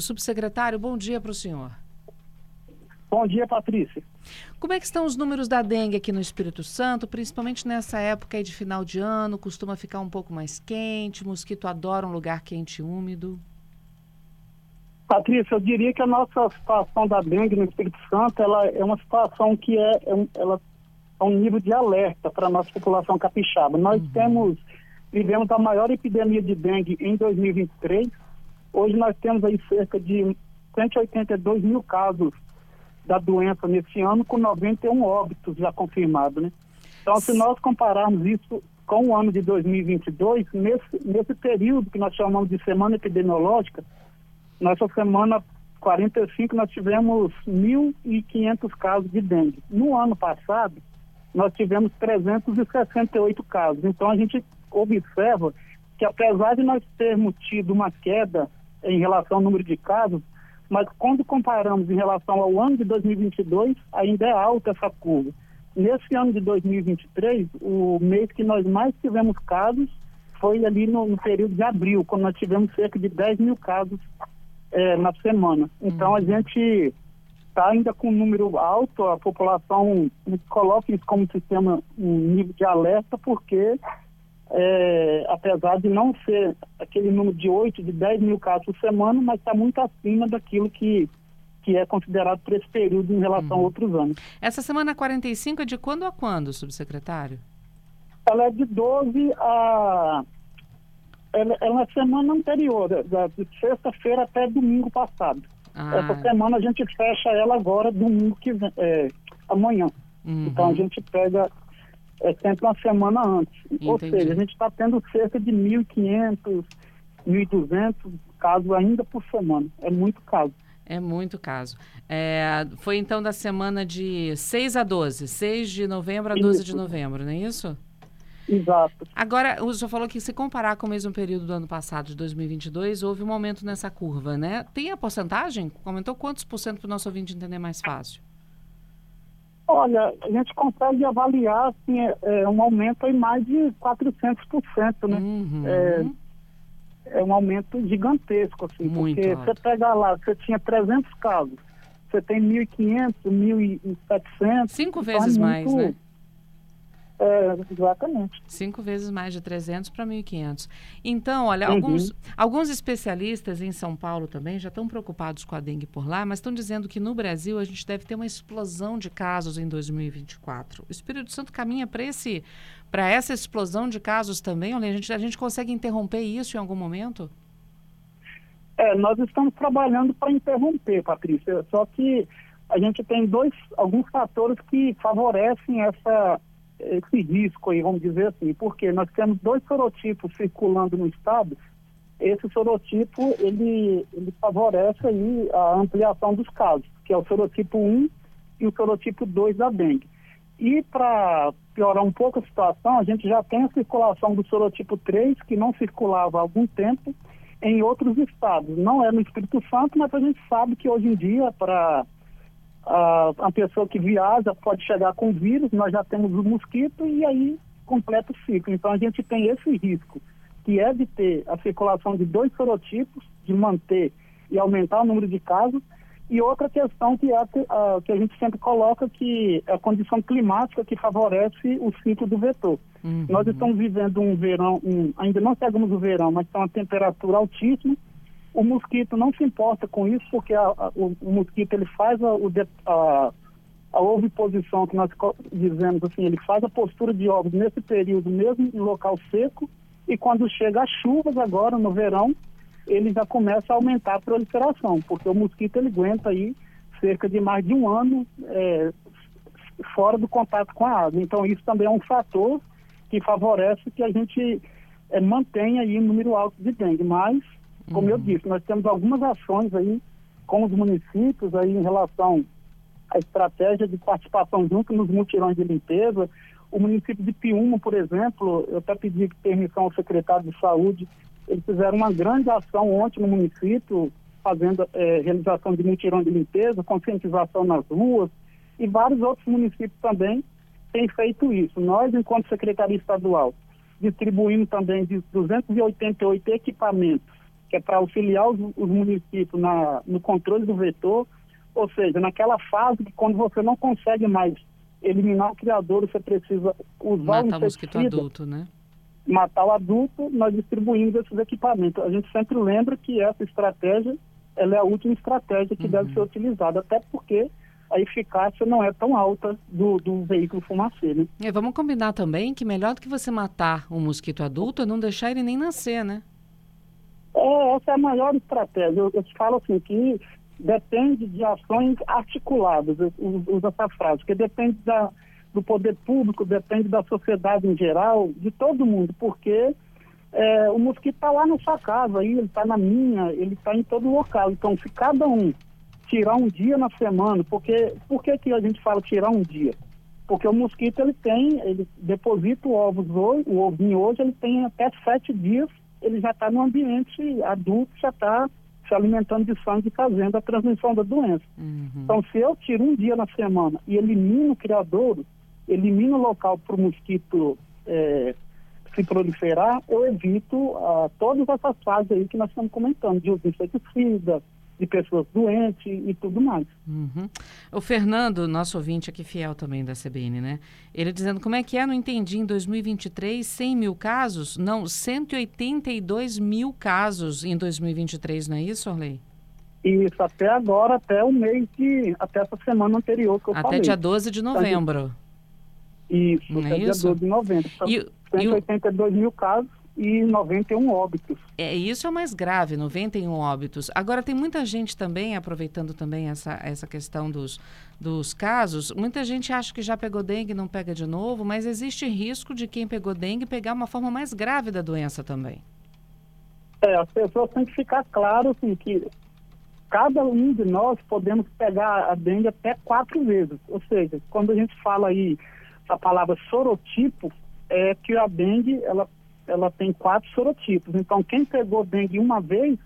Subsecretário, bom dia para o senhor. Bom dia, Patrícia. Como é que estão os números da dengue aqui no Espírito Santo, principalmente nessa época de final de ano, costuma ficar um pouco mais quente, mosquito adora um lugar quente e úmido? Patrícia, eu diria que a nossa situação da dengue no Espírito Santo, ela é uma situação que é, é um, ela é um nível de alerta para a nossa população capixaba. Nós uhum. temos, vivemos a maior epidemia de dengue em 2023, Hoje nós temos aí cerca de 182 mil casos da doença nesse ano, com 91 óbitos já confirmados, né? Então, se nós compararmos isso com o ano de 2022, nesse, nesse período que nós chamamos de semana epidemiológica, nessa semana 45 nós tivemos 1.500 casos de dengue. No ano passado, nós tivemos 368 casos. Então, a gente observa que apesar de nós termos tido uma queda em relação ao número de casos, mas quando comparamos em relação ao ano de 2022, ainda é alta essa curva. Nesse ano de 2023, o mês que nós mais tivemos casos foi ali no, no período de abril, quando nós tivemos cerca de 10 mil casos é, na semana. Então, a uhum. gente está ainda com um número alto, a população coloca isso como sistema, um nível de alerta, porque é, apesar de não ser aquele número de 8, de 10 mil casos por semana, mas está muito acima daquilo que, que é considerado para esse período em relação a outros anos. Essa semana 45 é de quando a quando, subsecretário? Ela é de 12 a. Ela, é na semana anterior, de sexta-feira até domingo passado. Ah. Essa semana a gente fecha ela agora, domingo que vem, é, amanhã. Uhum. Então a gente pega é sempre uma semana antes. Entendi. Ou seja, a gente está tendo cerca de 1.500, 1.200 casos ainda por semana. É muito caso. É muito caso. É, foi então da semana de 6 a 12, 6 de novembro a 12 isso. de novembro, não é isso? Exato. Agora, o senhor falou que se comparar com o mesmo período do ano passado, de 2022, houve um aumento nessa curva, né? Tem a porcentagem? Aumentou quantos por cento para o nosso ouvinte entender mais fácil? Olha, a gente consegue avaliar assim, é, é um aumento em mais de 400%, né? Uhum. É, é, um aumento gigantesco, assim, Muito porque alto. você pega lá, você tinha 300 casos, você tem 1.500, 1.700. Cinco então é vezes mais, né? É, exatamente. Cinco vezes mais de 300 para 1.500. Então, olha, uhum. alguns, alguns especialistas em São Paulo também já estão preocupados com a dengue por lá, mas estão dizendo que no Brasil a gente deve ter uma explosão de casos em 2024. O Espírito Santo caminha para esse para essa explosão de casos também? Olha, a gente, a gente consegue interromper isso em algum momento? É, nós estamos trabalhando para interromper, Patrícia. Só que a gente tem dois, alguns fatores que favorecem essa esse risco aí, vamos dizer assim, porque nós temos dois sorotipos circulando no estado, esse sorotipo, ele, ele favorece aí a ampliação dos casos, que é o sorotipo 1 e o sorotipo 2 da dengue. E para piorar um pouco a situação, a gente já tem a circulação do sorotipo 3, que não circulava há algum tempo, em outros estados. Não é no Espírito Santo, mas a gente sabe que hoje em dia, para a, a pessoa que viaja pode chegar com vírus, nós já temos o mosquito e aí completa o ciclo. Então a gente tem esse risco, que é de ter a circulação de dois sorotipos, de manter e aumentar o número de casos, e outra questão que é que a gente sempre coloca, que é a condição climática que favorece o ciclo do vetor. Uhum. Nós estamos vivendo um verão, um, ainda não chegamos no verão, mas está uma temperatura altíssima, o mosquito não se importa com isso, porque a, a, o, o, mosquito ele faz a, a, a oviposição, que nós dizemos assim, ele faz a postura de ovos nesse período, mesmo em local seco, e quando chega as chuvas agora, no verão, ele já começa a aumentar a proliferação, porque o mosquito ele aguenta aí cerca de mais de um ano é, fora do contato com a água. Então isso também é um fator que favorece que a gente é, mantenha aí um número alto de dengue, mas como uhum. eu disse, nós temos algumas ações aí com os municípios aí em relação à estratégia de participação junto nos mutirões de limpeza. O município de Piúma, por exemplo, eu até pedi permissão ao secretário de saúde, eles fizeram uma grande ação ontem no município, fazendo é, realização de mutirão de limpeza, conscientização nas ruas, e vários outros municípios também têm feito isso. Nós, enquanto Secretaria Estadual, distribuímos também de 288 equipamentos que é para auxiliar os, os municípios na, no controle do vetor, ou seja, naquela fase que quando você não consegue mais eliminar o criador, você precisa usar Matar o mosquito adulto, né? Matar o adulto, nós distribuímos esses equipamentos. A gente sempre lembra que essa estratégia ela é a última estratégia que uhum. deve ser utilizada, até porque a eficácia não é tão alta do, do veículo fumaceiro. Né? É, vamos combinar também que melhor do que você matar um mosquito adulto é não deixar ele nem nascer, né? É, essa é a maior estratégia. Eu, eu falo assim que depende de ações articuladas, uso essa frase, porque depende da, do poder público, depende da sociedade em geral, de todo mundo, porque é, o mosquito está lá na sua casa, aí, ele está na minha, ele está em todo local. Então, se cada um tirar um dia na semana, porque por que, que a gente fala tirar um dia? Porque o mosquito ele tem, ele deposita ovos hoje, o ovinho hoje, ele tem até sete dias, ele já está no ambiente adulto, já está se alimentando de sangue e fazendo a transmissão da doença. Uhum. Então, se eu tiro um dia na semana e elimino o criador, elimino o local para o mosquito é, se proliferar, eu evito uh, todas essas fases aí que nós estamos comentando, de uso de inseticida, de pessoas doentes e tudo mais. Uhum. O Fernando, nosso ouvinte aqui fiel também da CBN, né? Ele dizendo como é que é, não entendi, em 2023, 100 mil casos? Não, 182 mil casos em 2023, não é isso, Orley? Isso, até agora, até o mês de, até essa semana anterior que eu até falei. Até dia 12 de novembro. Isso, não até é dia isso? 12 de novembro. Então, e, 182 e o... mil casos e 91 óbitos. É, isso é o mais grave, 91 óbitos. Agora, tem muita gente também, aproveitando também essa, essa questão dos, dos casos, muita gente acha que já pegou dengue e não pega de novo, mas existe risco de quem pegou dengue pegar uma forma mais grave da doença também. É, as pessoas têm que ficar claro assim, que cada um de nós podemos pegar a dengue até quatro vezes. Ou seja, quando a gente fala aí a palavra sorotipo, é que a dengue ela, ela tem quatro sorotipos. Então, quem pegou dengue uma vez,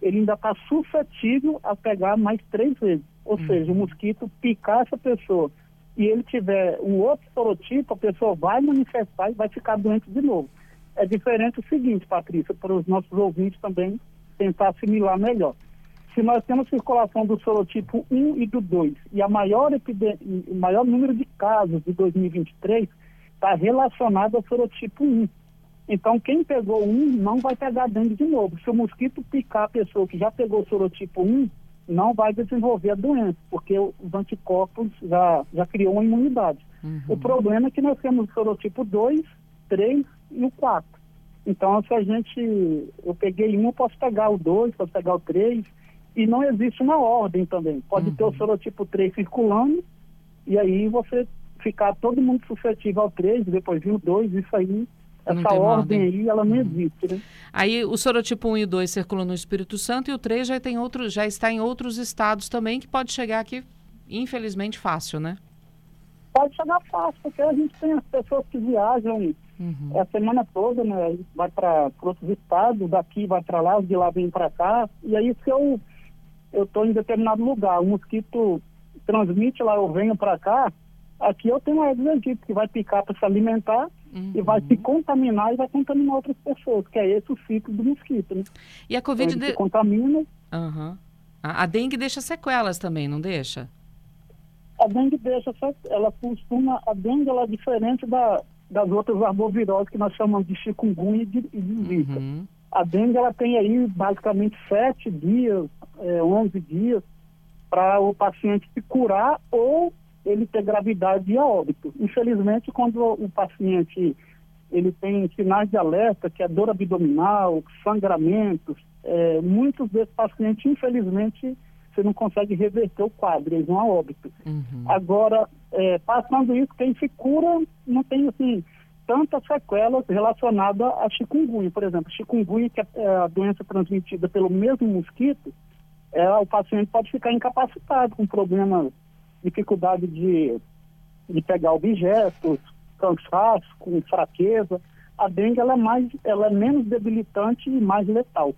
ele ainda está suscetível a pegar mais três vezes. Ou uhum. seja, o mosquito picar essa pessoa e ele tiver um outro sorotipo, a pessoa vai manifestar e vai ficar doente de novo. É diferente o seguinte, Patrícia, para os nossos ouvintes também tentar assimilar melhor. Se nós temos circulação do sorotipo 1 e do 2 e a maior o maior número de casos de 2023 está relacionado ao sorotipo 1. Então, quem pegou um não vai pegar dengue de novo. Se o mosquito picar a pessoa que já pegou sorotipo 1, não vai desenvolver a doença, porque os anticorpos já, já criou uma imunidade. Uhum. O problema é que nós temos o sorotipo 2, 3 e o 4. Então, se a gente. Eu peguei um, eu posso pegar o 2, posso pegar o 3, e não existe uma ordem também. Pode uhum. ter o sorotipo 3 circulando, e aí você ficar todo mundo suscetível ao 3, depois vir o 2, isso aí, essa ordem, ordem, aí, ela não existe, né? Aí o sorotipo 1 e 2 circulam no Espírito Santo e o 3 já, tem outro, já está em outros estados também, que pode chegar aqui, infelizmente, fácil, né? Pode chegar fácil, porque a gente tem as pessoas que viajam uhum. a semana toda, né? Vai para outros estados, daqui vai para lá, de lá vem para cá. E aí, se eu eu estou em determinado lugar, o mosquito transmite lá, eu venho para cá, Aqui eu tenho um Aedes que vai picar para se alimentar uhum. e vai se contaminar e vai contaminar outras pessoas, que é esse o ciclo do mosquito, né? E a Covid... Então, de... contamina. Uhum. A, a dengue deixa sequelas também, não deixa? A dengue deixa, ela costuma, a dengue ela é diferente da, das outras arboviroses que nós chamamos de chikungunya e de, de zika. Uhum. A dengue ela tem aí basicamente sete dias, é, 11 dias para o paciente se curar ou ele ter gravidade e a óbito. Infelizmente, quando o paciente ele tem sinais de alerta, que é dor abdominal, sangramentos, é, muitos desses pacientes, infelizmente, você não consegue reverter o quadro, eles vão a óbito. Uhum. Agora, é, passando isso, quem se cura não tem, assim, tantas sequelas relacionadas a chikungunya. Por exemplo, chikungunya, que é a doença transmitida pelo mesmo mosquito, é, o paciente pode ficar incapacitado com problemas dificuldade de, de pegar objetos, cansaço, com fraqueza. A dengue ela é, mais, ela é menos debilitante e mais letal.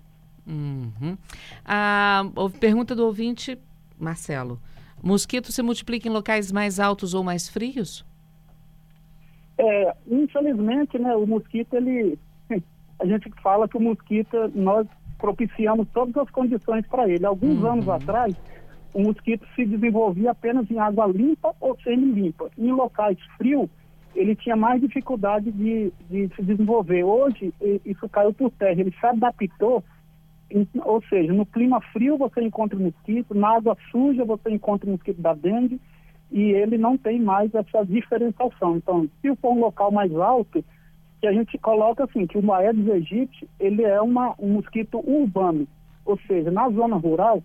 Uhum. A pergunta do ouvinte, Marcelo. Mosquito se multiplica em locais mais altos ou mais frios? É, infelizmente, né, o mosquito, ele. A gente fala que o mosquito, nós propiciamos todas as condições para ele. Alguns uhum. anos atrás, o mosquito se desenvolvia apenas em água limpa ou semi-limpa. Em locais frios, ele tinha mais dificuldade de, de se desenvolver. Hoje, isso caiu por terra, ele se adaptou, ou seja, no clima frio você encontra mosquito, na água suja você encontra mosquito da dengue, e ele não tem mais essa diferenciação. Então, se for um local mais alto, que a gente coloca assim, que o Aedes aegypti, ele é uma, um mosquito urbano, ou seja, na zona rural,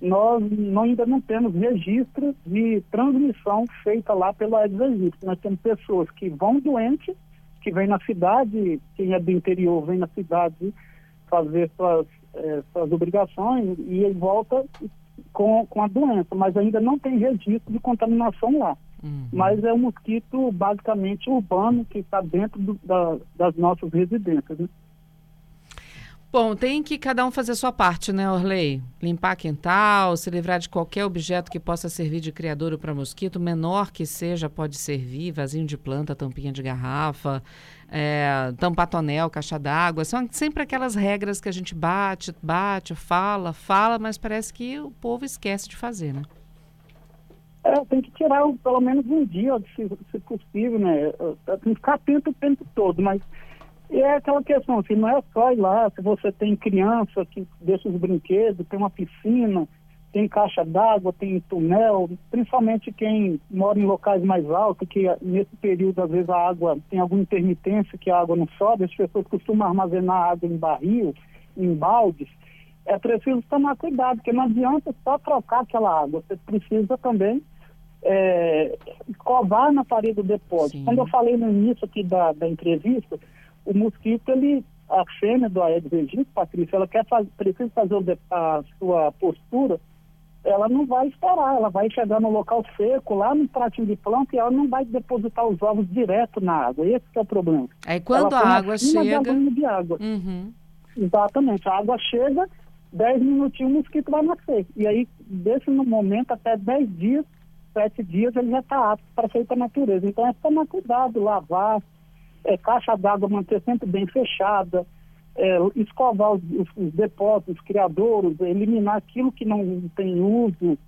nós não, ainda não temos registro de transmissão feita lá pelo Aedes aegypti. Nós temos pessoas que vão doentes, que vêm na cidade, quem é do interior vem na cidade fazer suas, é, suas obrigações e volta com, com a doença, mas ainda não tem registro de contaminação lá. Uhum. Mas é um mosquito basicamente urbano que está dentro do, da, das nossas residências. Né? Bom, tem que cada um fazer a sua parte, né, Orley? Limpar quintal, se livrar de qualquer objeto que possa servir de criadouro para mosquito, menor que seja, pode servir, vasinho de planta, tampinha de garrafa, é, tampar tonel, caixa d'água. São sempre aquelas regras que a gente bate, bate, fala, fala, mas parece que o povo esquece de fazer, né? É, tem que tirar pelo menos um dia, se, se possível, né? Tem que ficar atento o tempo todo, mas e é aquela questão, assim, não é só ir lá, se você tem criança que deixa os brinquedos, tem uma piscina, tem caixa d'água, tem túnel, principalmente quem mora em locais mais altos, que nesse período, às vezes, a água tem alguma intermitência que a água não sobe, as pessoas costumam armazenar água em barril, em baldes, é preciso tomar cuidado, porque não adianta só trocar aquela água, você precisa também é, covar na parede do depósito. Sim. Quando eu falei no início aqui da, da entrevista, o mosquito, ele, a fêmea do Aedes aegypti, Patrícia, ela quer fazer, precisa fazer a sua postura, ela não vai esperar, ela vai chegar no local seco, lá no pratinho de planta, e ela não vai depositar os ovos direto na água. Esse é o problema. Aí quando ela a água chega... De, de água. Uhum. Exatamente. A água chega, 10 minutinhos o mosquito vai nascer. E aí, desse momento até 10 dias, 7 dias, ele já está apto para sair para a natureza. Então é tomar cuidado, lavar, é, caixa d'água manter sempre bem fechada, é, escovar os, os, os, depósitos, criadouros, eliminar aquilo que não tem uso,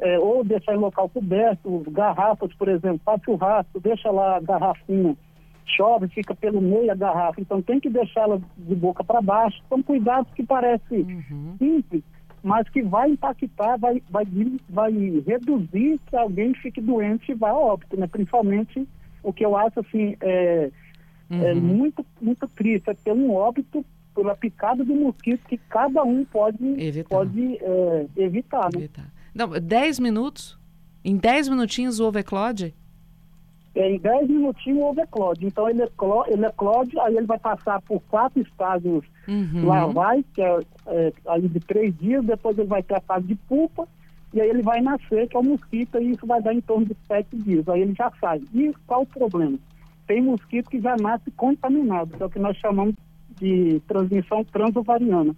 é, ou deixar em local coberto, garrafas, por exemplo, faz churrasco, deixa lá a garrafinha, chove, fica pelo meio a garrafa, então tem que deixá-la de boca para baixo. São cuidados que parecem uhum. simples, mas que vai impactar, vai, vai, vai reduzir que alguém fique doente e vá a óbito, né? Principalmente o que eu acho assim, é uhum. é muito, muito triste, é ter um óbito pela picada do mosquito que cada um pode evitar, pode, é, evitar, né? evitar. Não, 10 minutos? Em 10 minutinhos o ovo eclode? É, em 10 minutinhos o ovo eclode. Então ele eclode, ele eclode, aí ele vai passar por quatro estágios uhum. larvais, que é, é aí de três dias, depois ele vai ter a fase de pupa, e aí ele vai nascer, que é o mosquito, e isso vai dar em torno de sete dias. Aí ele já sai. E qual o problema? Tem mosquito que já nasce contaminado, que é o que nós chamamos de transmissão transovariana.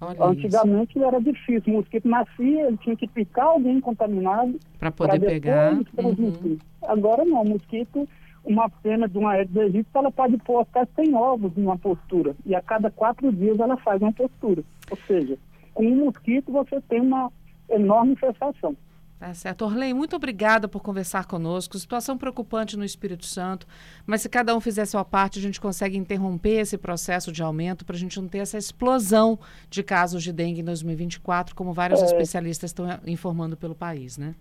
Olha Antigamente isso. era difícil, o mosquito nascia, ele tinha que picar alguém contaminado para poder pegar. Uhum. Agora não, o mosquito, uma pena de uma Aedes aegypti, ela pode pôr até 100 ovos em uma postura, e a cada quatro dias ela faz uma postura. Ou seja, com um mosquito você tem uma enorme infestação. Tá certo. Orley, muito obrigada por conversar conosco. Situação preocupante no Espírito Santo, mas se cada um fizer sua parte, a gente consegue interromper esse processo de aumento para a gente não ter essa explosão de casos de dengue em 2024, como vários é. especialistas estão informando pelo país, né?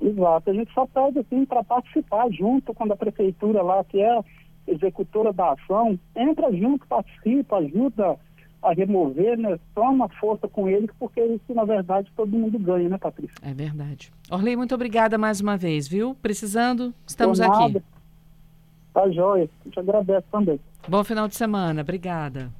Exato. A gente só pede assim para participar junto quando a prefeitura lá, que é executora da ação, entra junto, participa, ajuda a remover, né? Toma força com eles, porque isso, na verdade, todo mundo ganha, né, Patrícia? É verdade. Orley, muito obrigada mais uma vez, viu? Precisando, estamos aqui. Tá joia. A gente agradece também. Bom final de semana. Obrigada.